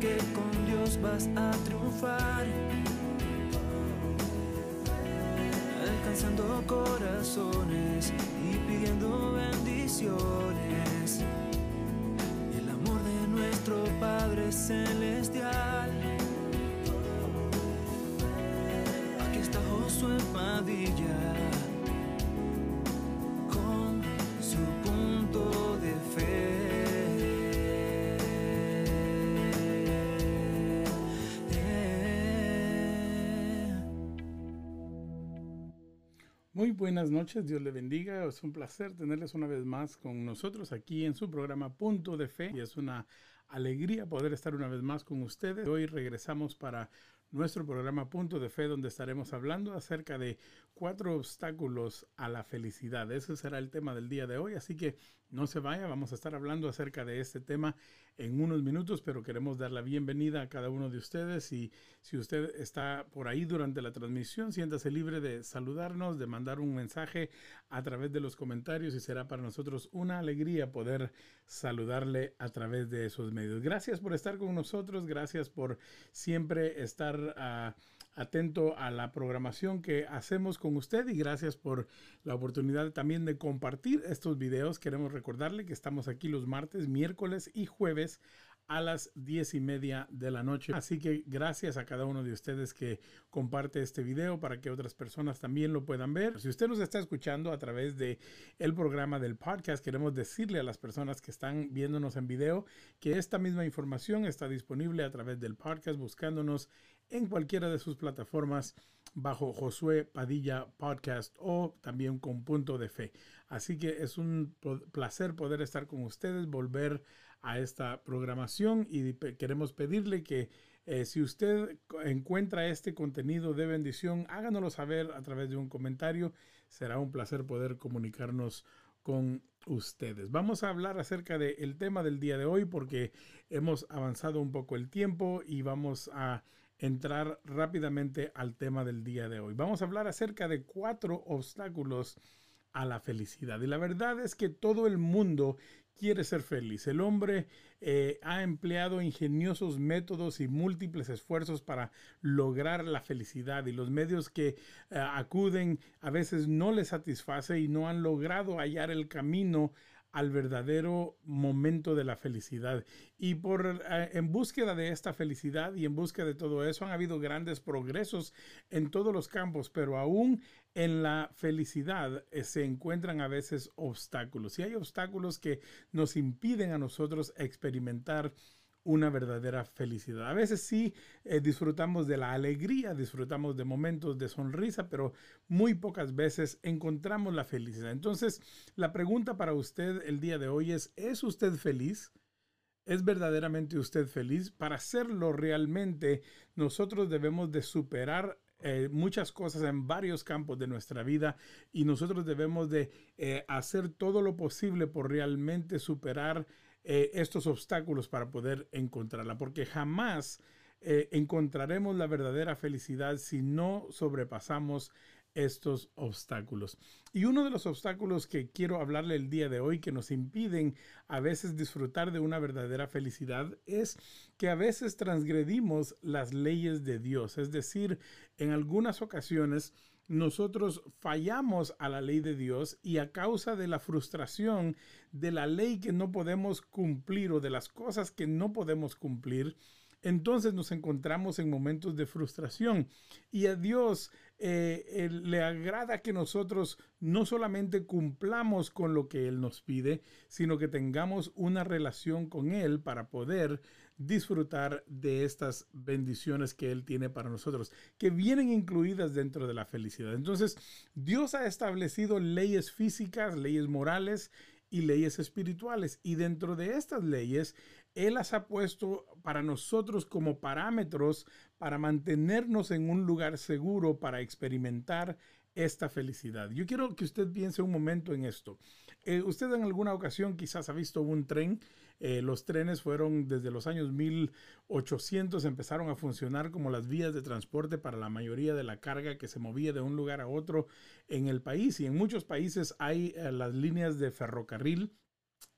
Que con Dios vas a triunfar. Alcanzando corazones y pidiendo bendiciones. El amor de nuestro Padre Celestial. Aquí está Josué Padilla Muy buenas noches, Dios le bendiga. Es un placer tenerles una vez más con nosotros aquí en su programa Punto de Fe y es una alegría poder estar una vez más con ustedes. Hoy regresamos para nuestro programa Punto de Fe donde estaremos hablando acerca de cuatro obstáculos a la felicidad. Ese será el tema del día de hoy, así que no se vaya, vamos a estar hablando acerca de este tema en unos minutos, pero queremos dar la bienvenida a cada uno de ustedes y si usted está por ahí durante la transmisión, siéntase libre de saludarnos, de mandar un mensaje a través de los comentarios y será para nosotros una alegría poder saludarle a través de esos medios. Gracias por estar con nosotros, gracias por siempre estar uh, atento a la programación que hacemos con usted y gracias por la oportunidad también de compartir estos videos. Queremos recordarle que estamos aquí los martes, miércoles y jueves a las diez y media de la noche. Así que gracias a cada uno de ustedes que comparte este video para que otras personas también lo puedan ver. Si usted nos está escuchando a través de el programa del podcast, queremos decirle a las personas que están viéndonos en video que esta misma información está disponible a través del podcast buscándonos en cualquiera de sus plataformas bajo Josué Padilla Podcast o también con punto de fe. Así que es un placer poder estar con ustedes, volver a esta programación y queremos pedirle que eh, si usted encuentra este contenido de bendición, háganoslo saber a través de un comentario. Será un placer poder comunicarnos con ustedes. Vamos a hablar acerca del tema del día de hoy porque hemos avanzado un poco el tiempo y vamos a entrar rápidamente al tema del día de hoy. Vamos a hablar acerca de cuatro obstáculos a la felicidad. Y la verdad es que todo el mundo quiere ser feliz. El hombre eh, ha empleado ingeniosos métodos y múltiples esfuerzos para lograr la felicidad y los medios que eh, acuden a veces no le satisface y no han logrado hallar el camino al verdadero momento de la felicidad. Y por eh, en búsqueda de esta felicidad y en búsqueda de todo eso han habido grandes progresos en todos los campos, pero aún en la felicidad eh, se encuentran a veces obstáculos. Y hay obstáculos que nos impiden a nosotros experimentar una verdadera felicidad. A veces sí eh, disfrutamos de la alegría, disfrutamos de momentos de sonrisa, pero muy pocas veces encontramos la felicidad. Entonces, la pregunta para usted el día de hoy es, ¿es usted feliz? ¿Es verdaderamente usted feliz? Para hacerlo realmente, nosotros debemos de superar eh, muchas cosas en varios campos de nuestra vida y nosotros debemos de eh, hacer todo lo posible por realmente superar eh, estos obstáculos para poder encontrarla, porque jamás eh, encontraremos la verdadera felicidad si no sobrepasamos estos obstáculos. Y uno de los obstáculos que quiero hablarle el día de hoy que nos impiden a veces disfrutar de una verdadera felicidad es que a veces transgredimos las leyes de Dios. Es decir, en algunas ocasiones nosotros fallamos a la ley de Dios y a causa de la frustración de la ley que no podemos cumplir o de las cosas que no podemos cumplir, entonces nos encontramos en momentos de frustración. Y a Dios eh, le agrada que nosotros no solamente cumplamos con lo que Él nos pide, sino que tengamos una relación con Él para poder disfrutar de estas bendiciones que Él tiene para nosotros, que vienen incluidas dentro de la felicidad. Entonces, Dios ha establecido leyes físicas, leyes morales y leyes espirituales. Y dentro de estas leyes, Él las ha puesto para nosotros como parámetros para mantenernos en un lugar seguro, para experimentar esta felicidad. Yo quiero que usted piense un momento en esto. Eh, usted en alguna ocasión quizás ha visto un tren. Eh, los trenes fueron desde los años 1800, empezaron a funcionar como las vías de transporte para la mayoría de la carga que se movía de un lugar a otro en el país. Y en muchos países hay eh, las líneas de ferrocarril.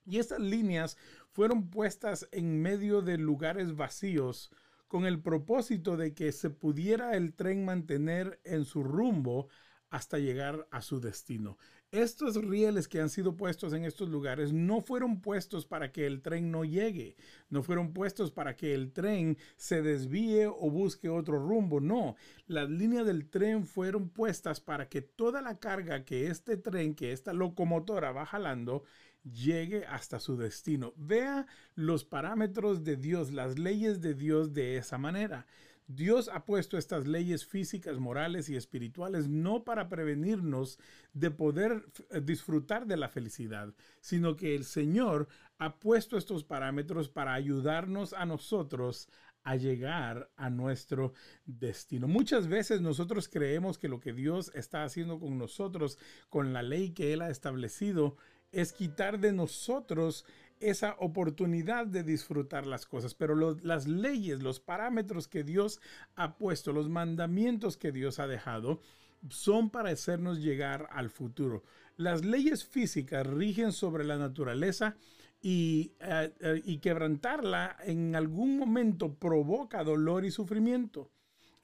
Y estas líneas fueron puestas en medio de lugares vacíos con el propósito de que se pudiera el tren mantener en su rumbo hasta llegar a su destino. Estos rieles que han sido puestos en estos lugares no fueron puestos para que el tren no llegue, no fueron puestos para que el tren se desvíe o busque otro rumbo, no, las líneas del tren fueron puestas para que toda la carga que este tren, que esta locomotora va jalando, llegue hasta su destino. Vea los parámetros de Dios, las leyes de Dios de esa manera. Dios ha puesto estas leyes físicas, morales y espirituales no para prevenirnos de poder eh, disfrutar de la felicidad, sino que el Señor ha puesto estos parámetros para ayudarnos a nosotros a llegar a nuestro destino. Muchas veces nosotros creemos que lo que Dios está haciendo con nosotros, con la ley que Él ha establecido, es quitar de nosotros esa oportunidad de disfrutar las cosas. Pero las leyes, los parámetros que Dios ha puesto, los mandamientos que Dios ha dejado, son para hacernos llegar al futuro. Las leyes físicas rigen sobre la naturaleza y, eh, eh, quebrantarla en algún momento provoca dolor y sufrimiento.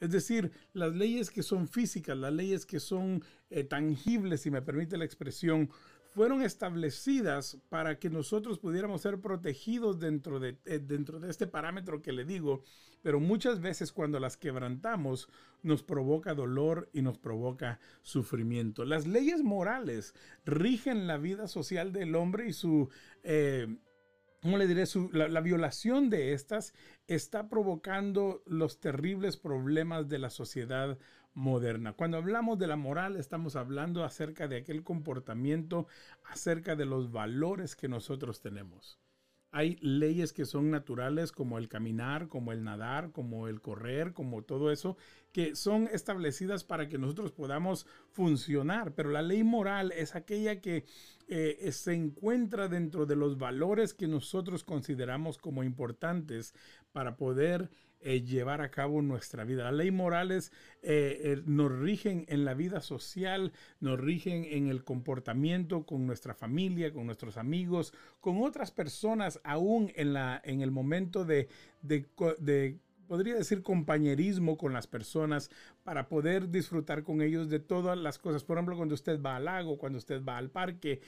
Es decir, las leyes que son físicas, las leyes que son eh, tangibles, si me permite la expresión, fueron establecidas para que nosotros pudiéramos ser protegidos dentro de, eh, dentro de este parámetro que le digo, pero muchas veces cuando las quebrantamos nos provoca dolor y nos provoca sufrimiento. Las leyes morales rigen la vida social del hombre y su... Eh, ¿Cómo le diré? la, violación de estas está provocando los terribles problemas de la sociedad moderna. Cuando hablamos de la moral, estamos hablando acerca de aquel comportamiento, acerca de los valores que nosotros tenemos. Hay leyes que son naturales como el caminar, como el nadar, como el correr, como todo eso, que son establecidas para que nosotros podamos funcionar. Pero la ley moral es aquella que eh, se encuentra dentro de los valores que nosotros consideramos como importantes para poder eh, llevar a cabo nuestra vida. Las leyes morales eh, eh, nos rigen en la vida social, nos rigen en el comportamiento con nuestra familia, con nuestros amigos, con otras personas, aún en, la, en el momento de, de, podría decir compañerismo con las personas para poder disfrutar con ellos de todas las cosas. Por ejemplo, cuando usted va al lago, cuando usted va al parque,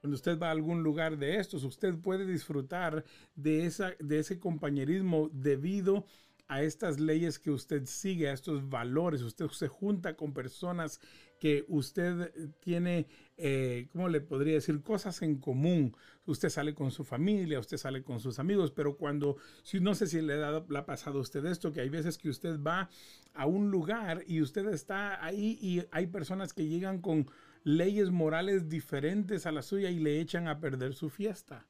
cuando usted va a algún lugar de estos, usted puede disfrutar de, esa, de ese compañerismo debido a estas leyes que usted sigue, a estos valores. Usted se junta con personas que usted tiene, eh, ¿cómo le podría decir? Cosas en común. Usted sale con su familia, usted sale con sus amigos, pero cuando, si no sé si le ha, le ha pasado a usted esto, que hay veces que usted va a un lugar y usted está ahí y hay personas que llegan con leyes morales diferentes a la suya y le echan a perder su fiesta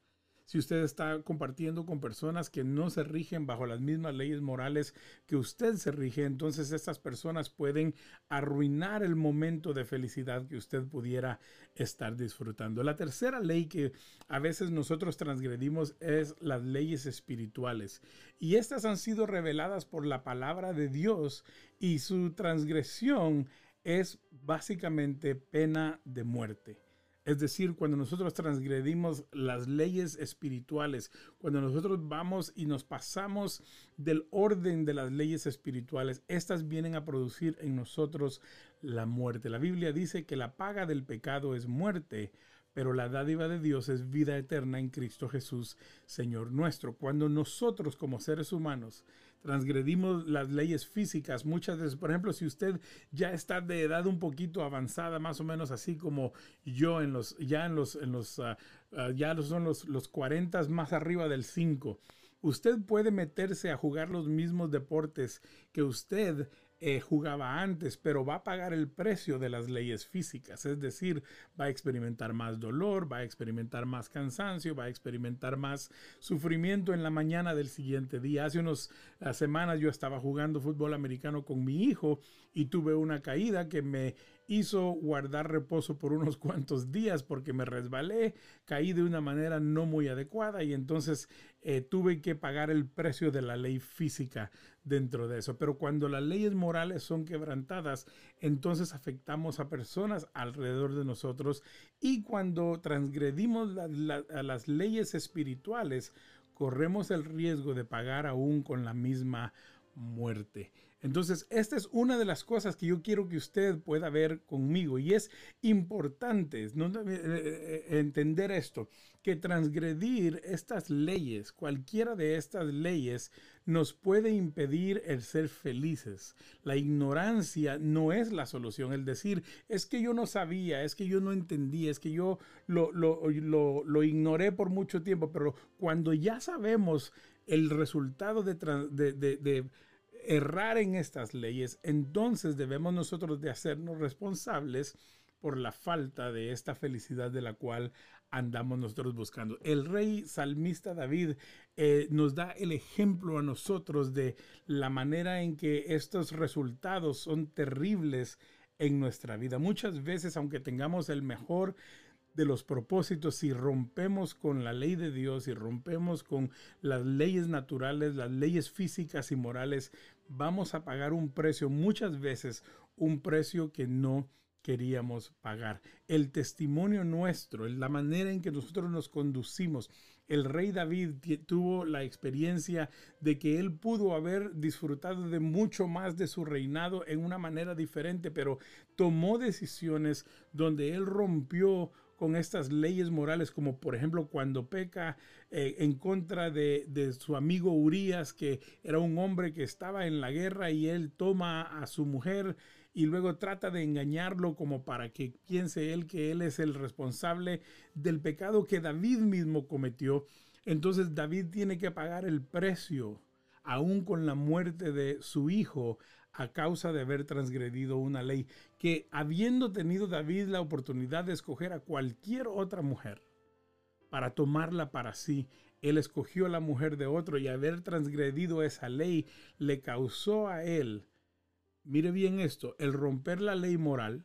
si usted está compartiendo con personas que no se rigen bajo las mismas leyes morales que usted se rige, entonces estas personas pueden arruinar el momento de felicidad que usted pudiera estar disfrutando. La tercera ley que a veces nosotros transgredimos es las leyes espirituales. Y estas han sido reveladas por la palabra de Dios y su transgresión es básicamente pena de muerte. Es decir, cuando nosotros transgredimos las leyes espirituales, cuando nosotros vamos y nos pasamos del orden de las leyes espirituales, estas vienen a producir en nosotros la muerte. La Biblia dice que la paga del pecado es muerte, pero la dádiva de Dios es vida eterna en Cristo Jesús, Señor nuestro. Cuando nosotros como seres humanos transgredimos las leyes físicas muchas veces. Por ejemplo, si usted ya está de edad un poquito avanzada, más o menos así como yo en los, ya en los, en los, uh, uh, son los, los 40 más arriba del 5. Usted puede meterse a jugar los mismos deportes que usted eh, jugaba antes, pero va a pagar el precio de las leyes físicas, es decir, va a experimentar más dolor, va a experimentar más cansancio, va a experimentar más sufrimiento en la mañana del siguiente día. Hace unas semanas yo estaba jugando fútbol americano con mi hijo y tuve una caída que me hizo guardar reposo por unos cuantos días porque me resbalé, caí de una manera no muy adecuada y entonces eh, tuve que pagar el precio de la ley física dentro de eso. Pero cuando las leyes morales son quebrantadas, entonces afectamos a personas alrededor de nosotros y cuando transgredimos las leyes espirituales, corremos el riesgo de pagar aún con la misma muerte. Entonces, esta es una de las cosas que yo quiero que usted pueda ver conmigo y es importante eh, eh, eh, entender esto, que transgredir estas leyes, cualquiera de estas leyes, nos puede impedir el ser felices. La ignorancia no es la solución. El decir, es que yo no sabía, es que yo no entendía, es que yo lo, lo, ignoré por mucho tiempo, pero cuando ya sabemos el resultado de, de errar en estas leyes, entonces debemos nosotros de hacernos responsables por la falta de esta felicidad de la cual andamos nosotros buscando. El rey salmista David eh, nos da el ejemplo a nosotros de la manera en que estos resultados son terribles en nuestra vida. Muchas veces, aunque tengamos el mejor de los propósitos, si rompemos con la ley de Dios, y rompemos con las leyes naturales, las leyes físicas y morales, vamos a pagar un precio, muchas veces un precio que no queríamos pagar. El testimonio nuestro, la manera en que nosotros nos conducimos. El rey David tuvo la experiencia de que él pudo haber disfrutado de mucho más de su reinado en una manera diferente, pero tomó decisiones donde él rompió con estas leyes morales, como por ejemplo cuando peca eh, en contra de, de, su amigo Urias, que era un hombre que estaba en la guerra y él toma a su mujer y luego trata de engañarlo como para que piense él que él es el responsable del pecado que David mismo cometió. Entonces David tiene que pagar el precio, aún con la muerte de su hijo, a causa de haber transgredido una ley que habiendo tenido David la oportunidad de escoger a cualquier otra mujer para tomarla para sí, él escogió a la mujer de otro y haber transgredido esa ley le causó a él, mire bien esto, el romper la ley moral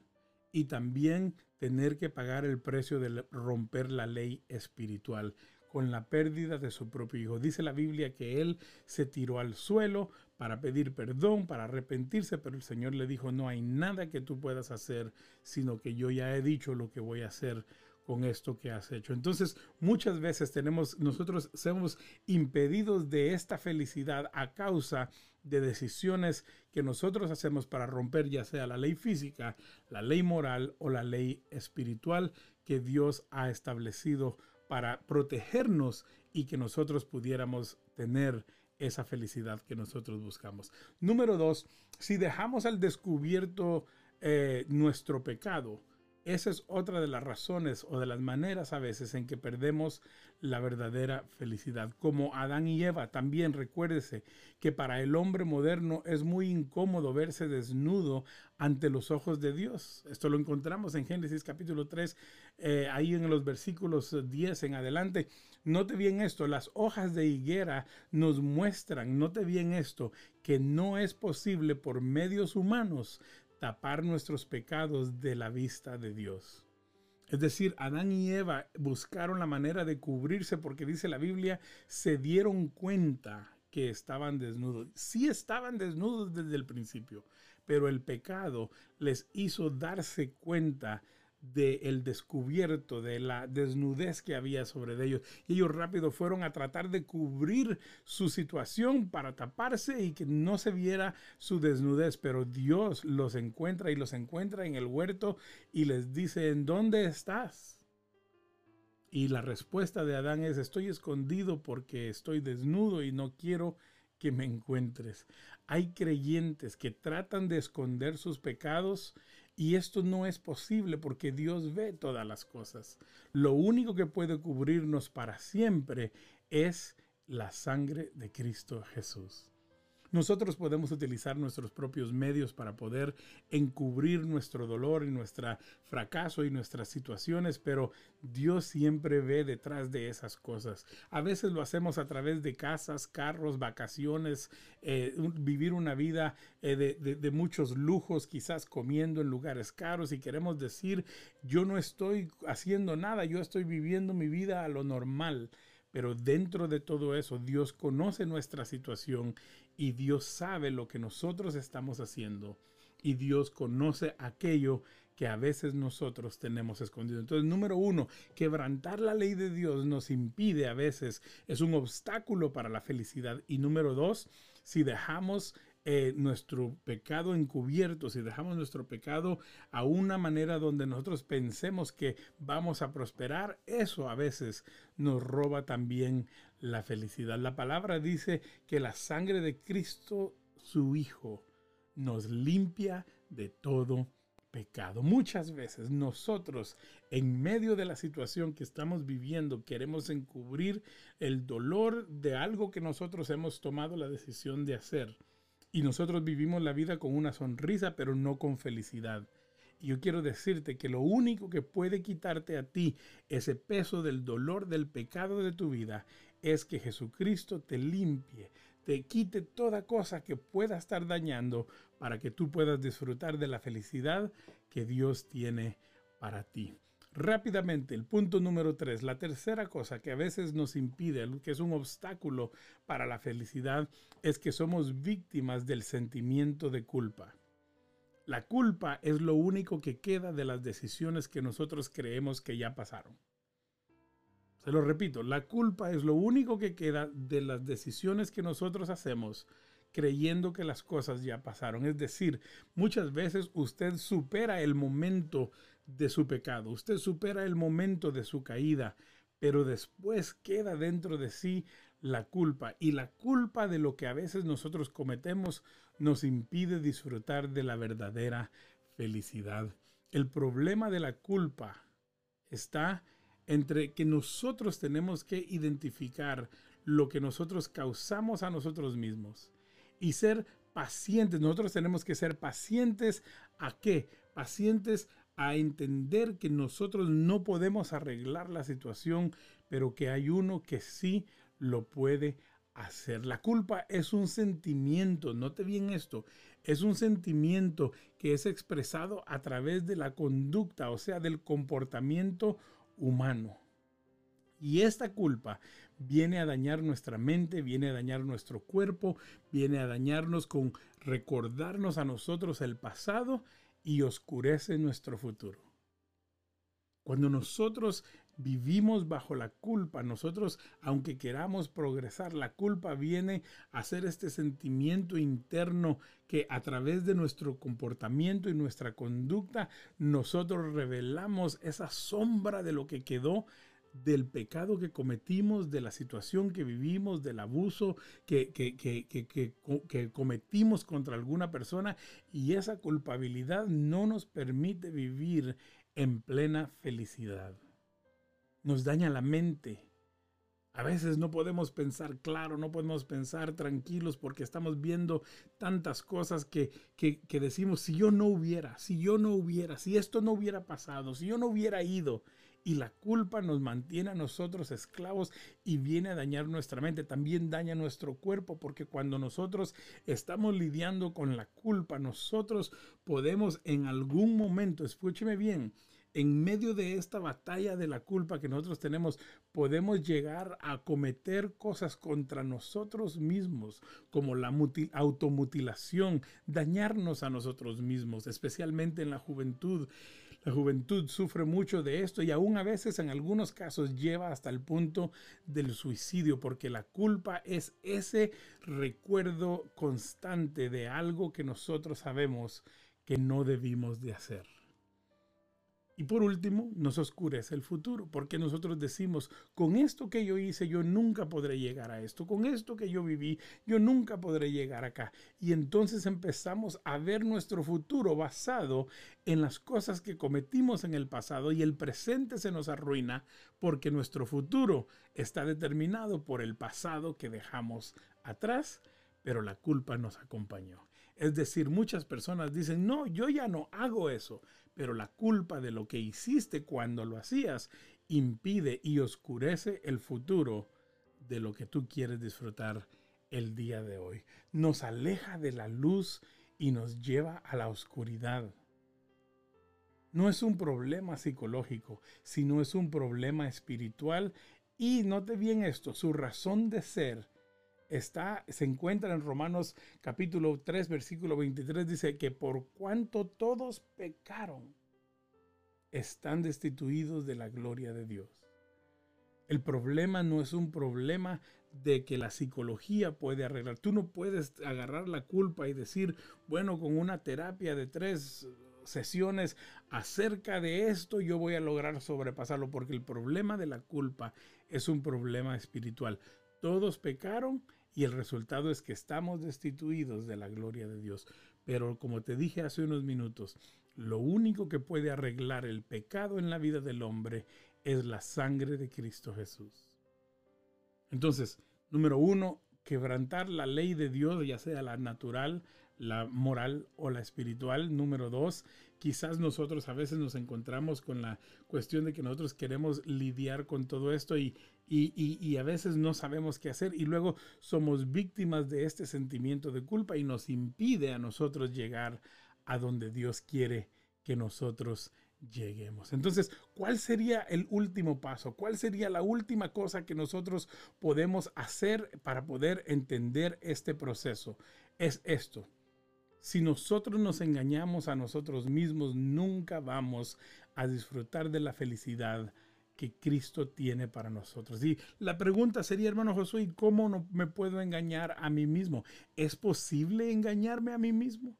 y también tener que pagar el precio de romper la ley espiritual con la pérdida de su propio hijo. Dice la Biblia que él se tiró al suelo para pedir perdón, para arrepentirse, pero el Señor le dijo, no hay nada que tú puedas hacer, sino que yo ya he dicho lo que voy a hacer con esto que has hecho. Entonces, muchas veces tenemos, nosotros somos impedidos de esta felicidad a causa de decisiones que nosotros hacemos para romper ya sea la ley física, la ley moral o la ley espiritual que Dios ha establecido para protegernos y que nosotros pudiéramos tener esa felicidad que nosotros buscamos. Número dos, si dejamos al descubierto eh, nuestro pecado, esa es otra de las razones o de las maneras a veces en que perdemos la verdadera felicidad. Como Adán y Eva, también recuérdese que para el hombre moderno es muy incómodo verse desnudo ante los ojos de Dios. Esto lo encontramos en Génesis capítulo 3, eh, ahí en los versículos 10 en adelante. Note bien esto, las hojas de higuera nos muestran, note bien esto, que no es posible por medios humanos tapar nuestros pecados de la vista de Dios. Es decir, Adán y Eva buscaron la manera de cubrirse porque dice la Biblia, se dieron cuenta que estaban desnudos. Sí estaban desnudos desde el principio, pero el pecado les hizo darse cuenta del descubierto, de la desnudez que había sobre ellos. Y ellos rápido fueron a tratar de cubrir su situación para taparse y que no se viera su desnudez. Pero Dios los encuentra y los encuentra en el huerto y les dice, ¿en dónde estás? Y la respuesta de Adán es, estoy escondido porque estoy desnudo y no quiero que me encuentres. Hay creyentes que tratan de esconder sus pecados y esto no es posible porque Dios ve todas las cosas. Lo único que puede cubrirnos para siempre es la sangre de Cristo Jesús. Nosotros podemos utilizar nuestros propios medios para poder encubrir nuestro dolor y nuestro fracaso y nuestras situaciones, pero Dios siempre ve detrás de esas cosas. A veces lo hacemos a través de casas, carros, vacaciones, eh, vivir una vida eh, de, de muchos lujos, quizás comiendo en lugares caros y queremos decir, yo no estoy haciendo nada, yo estoy viviendo mi vida a lo normal. Pero dentro de todo eso, Dios conoce nuestra situación y Dios sabe lo que nosotros estamos haciendo y Dios conoce aquello que a veces nosotros tenemos escondido. Entonces, número uno, quebrantar la ley de Dios nos impide a veces, es un obstáculo para la felicidad. Y número dos, si dejamos eh, nuestro pecado encubierto, si dejamos nuestro pecado a una manera donde nosotros pensemos que vamos a prosperar, eso a veces nos roba también la felicidad. La palabra dice que la sangre de Cristo, su Hijo, nos limpia de todo pecado. Muchas veces nosotros, en medio de la situación que estamos viviendo, queremos encubrir el dolor de algo que nosotros hemos tomado la decisión de hacer y nosotros vivimos la vida con una sonrisa, pero no con felicidad. Y yo quiero decirte que lo único que puede quitarte a ti ese peso del dolor del pecado de tu vida es que Jesucristo te limpie, te quite toda cosa que pueda estar dañando para que tú puedas disfrutar de la felicidad que Dios tiene para ti. Rápidamente, el punto número tres, la tercera cosa que a veces nos impide, que es un obstáculo para la felicidad, es que somos víctimas del sentimiento de culpa. La culpa es lo único que queda de las decisiones que nosotros creemos que ya pasaron. Se lo repito, la culpa es lo único que queda de las decisiones que nosotros hacemos creyendo que las cosas ya pasaron. Es decir, muchas veces usted supera el momento de su pecado. Usted supera el momento de su caída, pero después queda dentro de sí la culpa. Y la culpa de lo que a veces nosotros cometemos nos impide disfrutar de la verdadera felicidad. El problema de la culpa está entre que nosotros tenemos que identificar lo que nosotros causamos a nosotros mismos y ser pacientes. Nosotros tenemos que ser pacientes a qué? Pacientes entender que nosotros no podemos arreglar la situación, pero que hay uno que sí lo puede hacer. La culpa es un sentimiento, note bien esto, es un sentimiento que es expresado a través de la conducta, o sea, del comportamiento humano. Y esta culpa viene a dañar nuestra mente, viene a dañar nuestro cuerpo, viene a dañarnos con recordarnos a nosotros el pasado y oscurece nuestro futuro. Cuando nosotros vivimos bajo la culpa, nosotros, aunque queramos progresar, la culpa viene a ser este sentimiento interno que a través de nuestro comportamiento y nuestra conducta, nosotros revelamos esa sombra de lo que quedó del pecado que cometimos, de la situación que vivimos, del abuso que, cometimos contra alguna persona y esa culpabilidad no nos permite vivir en plena felicidad. Nos daña la mente. A veces no podemos pensar claro, no podemos pensar tranquilos porque estamos viendo tantas cosas que, que, decimos, si yo no hubiera, si yo no hubiera, si esto no hubiera pasado, si yo no hubiera ido, y la culpa nos mantiene a nosotros esclavos y viene a dañar nuestra mente, también daña nuestro cuerpo, porque cuando nosotros estamos lidiando con la culpa, nosotros podemos en algún momento, escúcheme bien, en medio de esta batalla de la culpa que nosotros tenemos, podemos llegar a cometer cosas contra nosotros mismos, como la automutilación, dañarnos a nosotros mismos, especialmente en la juventud. La juventud sufre mucho de esto y aún a veces en algunos casos lleva hasta el punto del suicidio porque la culpa es ese recuerdo constante de algo que nosotros sabemos que no debimos de hacer. Y por último, nos oscurece el futuro, porque nosotros decimos, con esto que yo hice, yo nunca podré llegar a esto, con esto que yo viví, yo nunca podré llegar acá. Y entonces empezamos a ver nuestro futuro basado en las cosas que cometimos en el pasado y el presente se nos arruina porque nuestro futuro está determinado por el pasado que dejamos atrás pero la culpa nos acompañó. Es decir, muchas personas dicen, no, yo ya no hago eso, pero la culpa de lo que hiciste cuando lo hacías impide y oscurece el futuro de lo que tú quieres disfrutar el día de hoy. Nos aleja de la luz y nos lleva a la oscuridad. No es un problema psicológico, sino es un problema espiritual y note bien esto, su razón de ser está, se encuentra en Romanos capítulo 3, versículo 23, dice que por cuanto todos pecaron, están destituidos de la gloria de Dios. El problema no es un problema de que la psicología puede arreglar. Tú no puedes agarrar la culpa y decir, bueno, con una terapia de tres sesiones acerca de esto yo voy a lograr sobrepasarlo, porque el problema de la culpa es un problema espiritual. Todos pecaron y el resultado es que estamos destituidos de la gloria de Dios. Pero como te dije hace unos minutos, lo único que puede arreglar el pecado en la vida del hombre es la sangre de Cristo Jesús. Entonces, número uno, quebrantar la ley de Dios, ya sea la natural, la moral o la espiritual. Número dos, quizás nosotros a veces nos encontramos con la cuestión de que nosotros queremos lidiar con todo esto y, y, a veces no sabemos qué hacer y luego somos víctimas de este sentimiento de culpa y nos impide a nosotros llegar a donde Dios quiere que nosotros lleguemos. Entonces, ¿cuál sería el último paso? ¿Cuál sería la última cosa que nosotros podemos hacer para poder entender este proceso? Es esto. Si nosotros nos engañamos a nosotros mismos, nunca vamos a disfrutar de la felicidad que Cristo tiene para nosotros. Y la pregunta sería, hermano Josué, ¿cómo no me puedo engañar a mí mismo? ¿Es posible engañarme a mí mismo?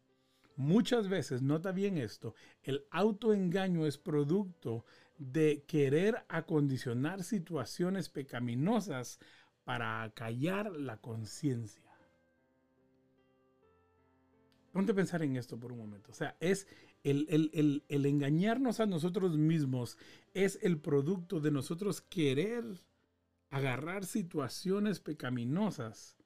Muchas veces, nota bien esto, el autoengaño es producto de querer acondicionar situaciones pecaminosas para acallar la conciencia. Ponte a pensar en esto por un momento. O sea, es el, el, el, engañarnos a nosotros mismos, es el producto de nosotros querer agarrar situaciones pecaminosas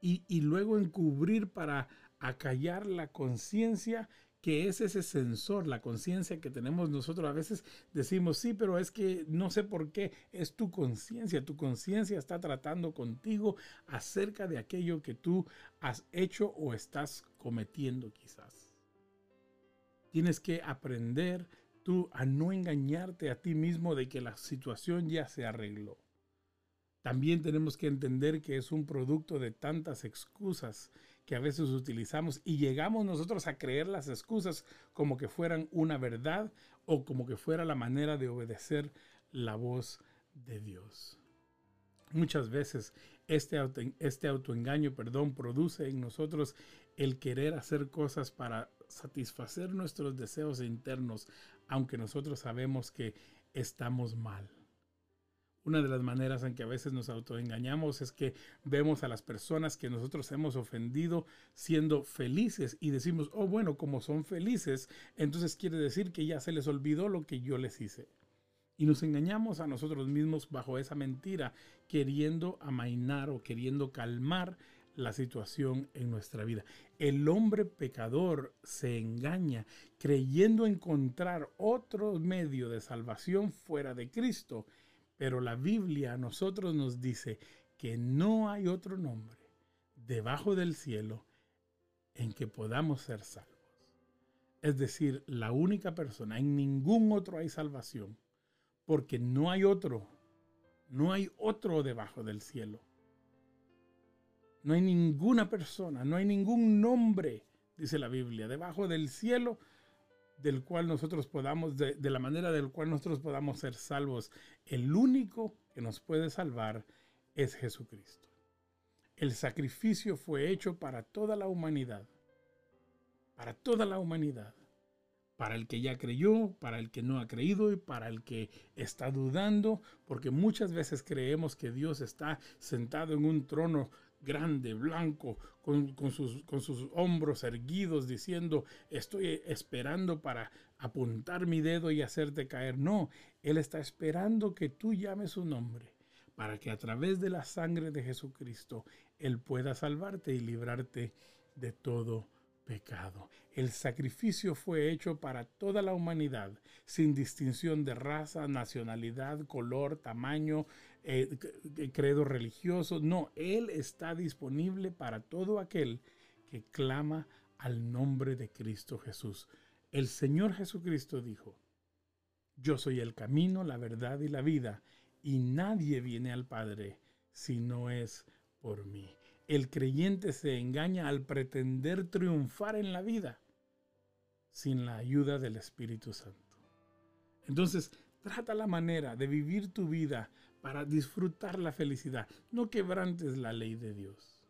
y, y luego encubrir para acallar la conciencia que es ese sensor, la conciencia que tenemos nosotros. A veces decimos, sí, pero es que no sé por qué, es tu conciencia, tu conciencia está tratando contigo acerca de aquello que tú has hecho o estás cometiendo quizás. Tienes que aprender tú a no engañarte a ti mismo de que la situación ya se arregló. También tenemos que entender que es un producto de tantas excusas que a veces utilizamos y llegamos nosotros a creer las excusas como que fueran una verdad o como que fuera la manera de obedecer la voz de Dios. Muchas veces este, este autoengaño, perdón, produce en nosotros el querer hacer cosas para satisfacer nuestros deseos internos, aunque nosotros sabemos que estamos mal. Una de las maneras en que a veces nos autoengañamos es que vemos a las personas que nosotros hemos ofendido siendo felices y decimos, oh bueno, como son felices, entonces quiere decir que ya se les olvidó lo que yo les hice. Y nos engañamos a nosotros mismos bajo esa mentira, queriendo amainar o queriendo calmar la situación en nuestra vida. El hombre pecador se engaña creyendo encontrar otro medio de salvación fuera de Cristo pero la Biblia a nosotros nos dice que no hay otro nombre debajo del cielo en que podamos ser salvos. Es decir, la única persona, en ningún otro hay salvación, porque no hay otro, no hay otro debajo del cielo. No hay ninguna persona, no hay ningún nombre, dice la Biblia, debajo del cielo del cual nosotros podamos, de, la manera del cual nosotros podamos ser salvos. El único que nos puede salvar es Jesucristo. El sacrificio fue hecho para toda la humanidad. Para toda la humanidad. Para el que ya creyó, para el que no ha creído y para el que está dudando, porque muchas veces creemos que Dios está sentado en un trono grande, blanco, con, sus, con sus hombros erguidos, diciendo, estoy esperando para apuntar mi dedo y hacerte caer. No, Él está esperando que tú llames su nombre, para que a través de la sangre de Jesucristo, Él pueda salvarte y librarte de todo pecado. El sacrificio fue hecho para toda la humanidad, sin distinción de raza, nacionalidad, color, tamaño, eh, credo religioso. No, Él está disponible para todo aquel que clama al nombre de Cristo Jesús. El Señor Jesucristo dijo, yo soy el camino, la verdad y la vida, y nadie viene al Padre si no es por mí. El creyente se engaña al pretender triunfar en la vida sin la ayuda del Espíritu Santo. Entonces, trata la manera de vivir tu vida para disfrutar la felicidad. No quebrantes la ley de Dios.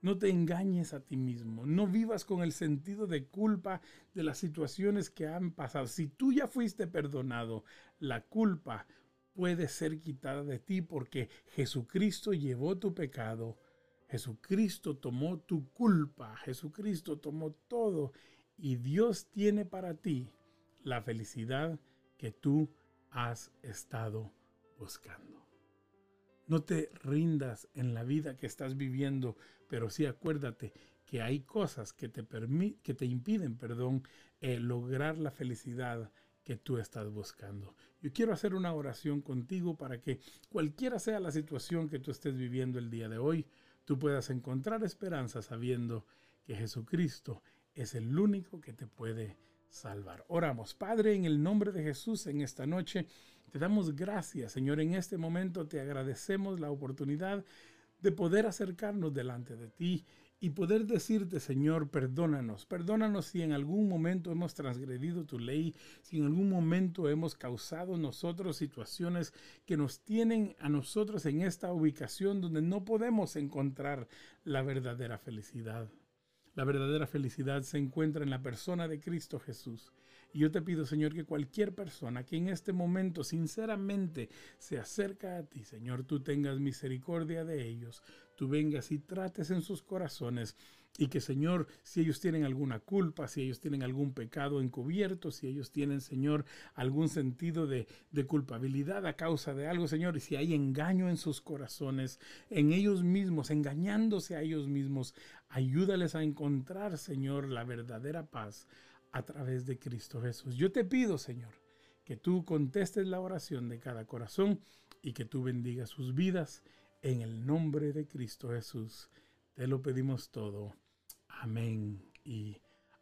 No te engañes a ti mismo. No vivas con el sentido de culpa de las situaciones que han pasado. Si tú ya fuiste perdonado, la culpa puede ser quitada de ti porque Jesucristo llevó tu pecado Jesucristo tomó tu culpa, Jesucristo tomó todo y Dios tiene para ti la felicidad que tú has estado buscando. No te rindas en la vida que estás viviendo, pero sí acuérdate que hay cosas que te, que te impiden perdón, eh, lograr la felicidad que tú estás buscando. Yo quiero hacer una oración contigo para que cualquiera sea la situación que tú estés viviendo el día de hoy, tú puedas encontrar esperanza sabiendo que Jesucristo es el único que te puede salvar. Oramos, Padre, en el nombre de Jesús en esta noche. Te damos gracias, Señor. En este momento te agradecemos la oportunidad de poder acercarnos delante de ti y poder decirte, Señor, perdónanos, perdónanos si en algún momento hemos transgredido tu ley, si en algún momento hemos causado nosotros situaciones que nos tienen a nosotros en esta ubicación donde no podemos encontrar la verdadera felicidad. La verdadera felicidad se encuentra en la persona de Cristo Jesús. Y yo te pido, Señor, que cualquier persona que en este momento sinceramente se acerca a ti, Señor, tú tengas misericordia de ellos, tú vengas y trates en sus corazones. Y que, Señor, si ellos tienen alguna culpa, si ellos tienen algún pecado encubierto, si ellos tienen, Señor, algún sentido de, de culpabilidad a causa de algo, Señor, y si hay engaño en sus corazones, en ellos mismos, engañándose a ellos mismos, ayúdales a encontrar, Señor, la verdadera paz a través de Cristo Jesús. Yo te pido, Señor, que tú contestes la oración de cada corazón y que tú bendigas sus vidas en el nombre de Cristo Jesús. Te lo pedimos todo. Amén y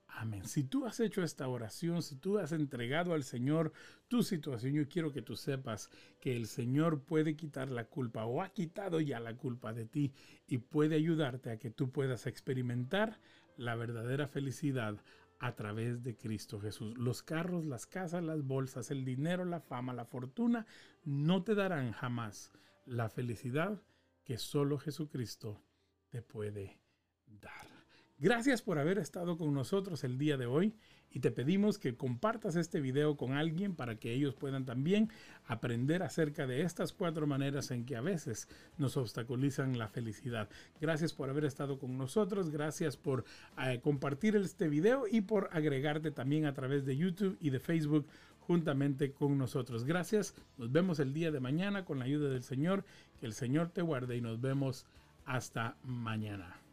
amén. Si tú has hecho esta oración, si tú has entregado al Señor tu situación, yo quiero que tú sepas que el Señor puede quitar la culpa o ha quitado ya la culpa de ti y puede ayudarte a que tú puedas experimentar la verdadera felicidad a través de Cristo Jesús. Los carros, las casas, las bolsas, el dinero, la fama, la fortuna no te darán jamás la felicidad que solo Jesucristo te puede dar. Gracias por haber estado con nosotros el día de hoy y te pedimos que compartas este video con alguien para que ellos puedan también aprender acerca de estas cuatro maneras en que a veces nos obstaculizan la felicidad. Gracias por haber estado con nosotros, gracias por eh, compartir este video y por agregarte también a través de YouTube y de Facebook juntamente con nosotros. Gracias, nos vemos el día de mañana con la ayuda del Señor, que el Señor te guarde y nos vemos hasta mañana.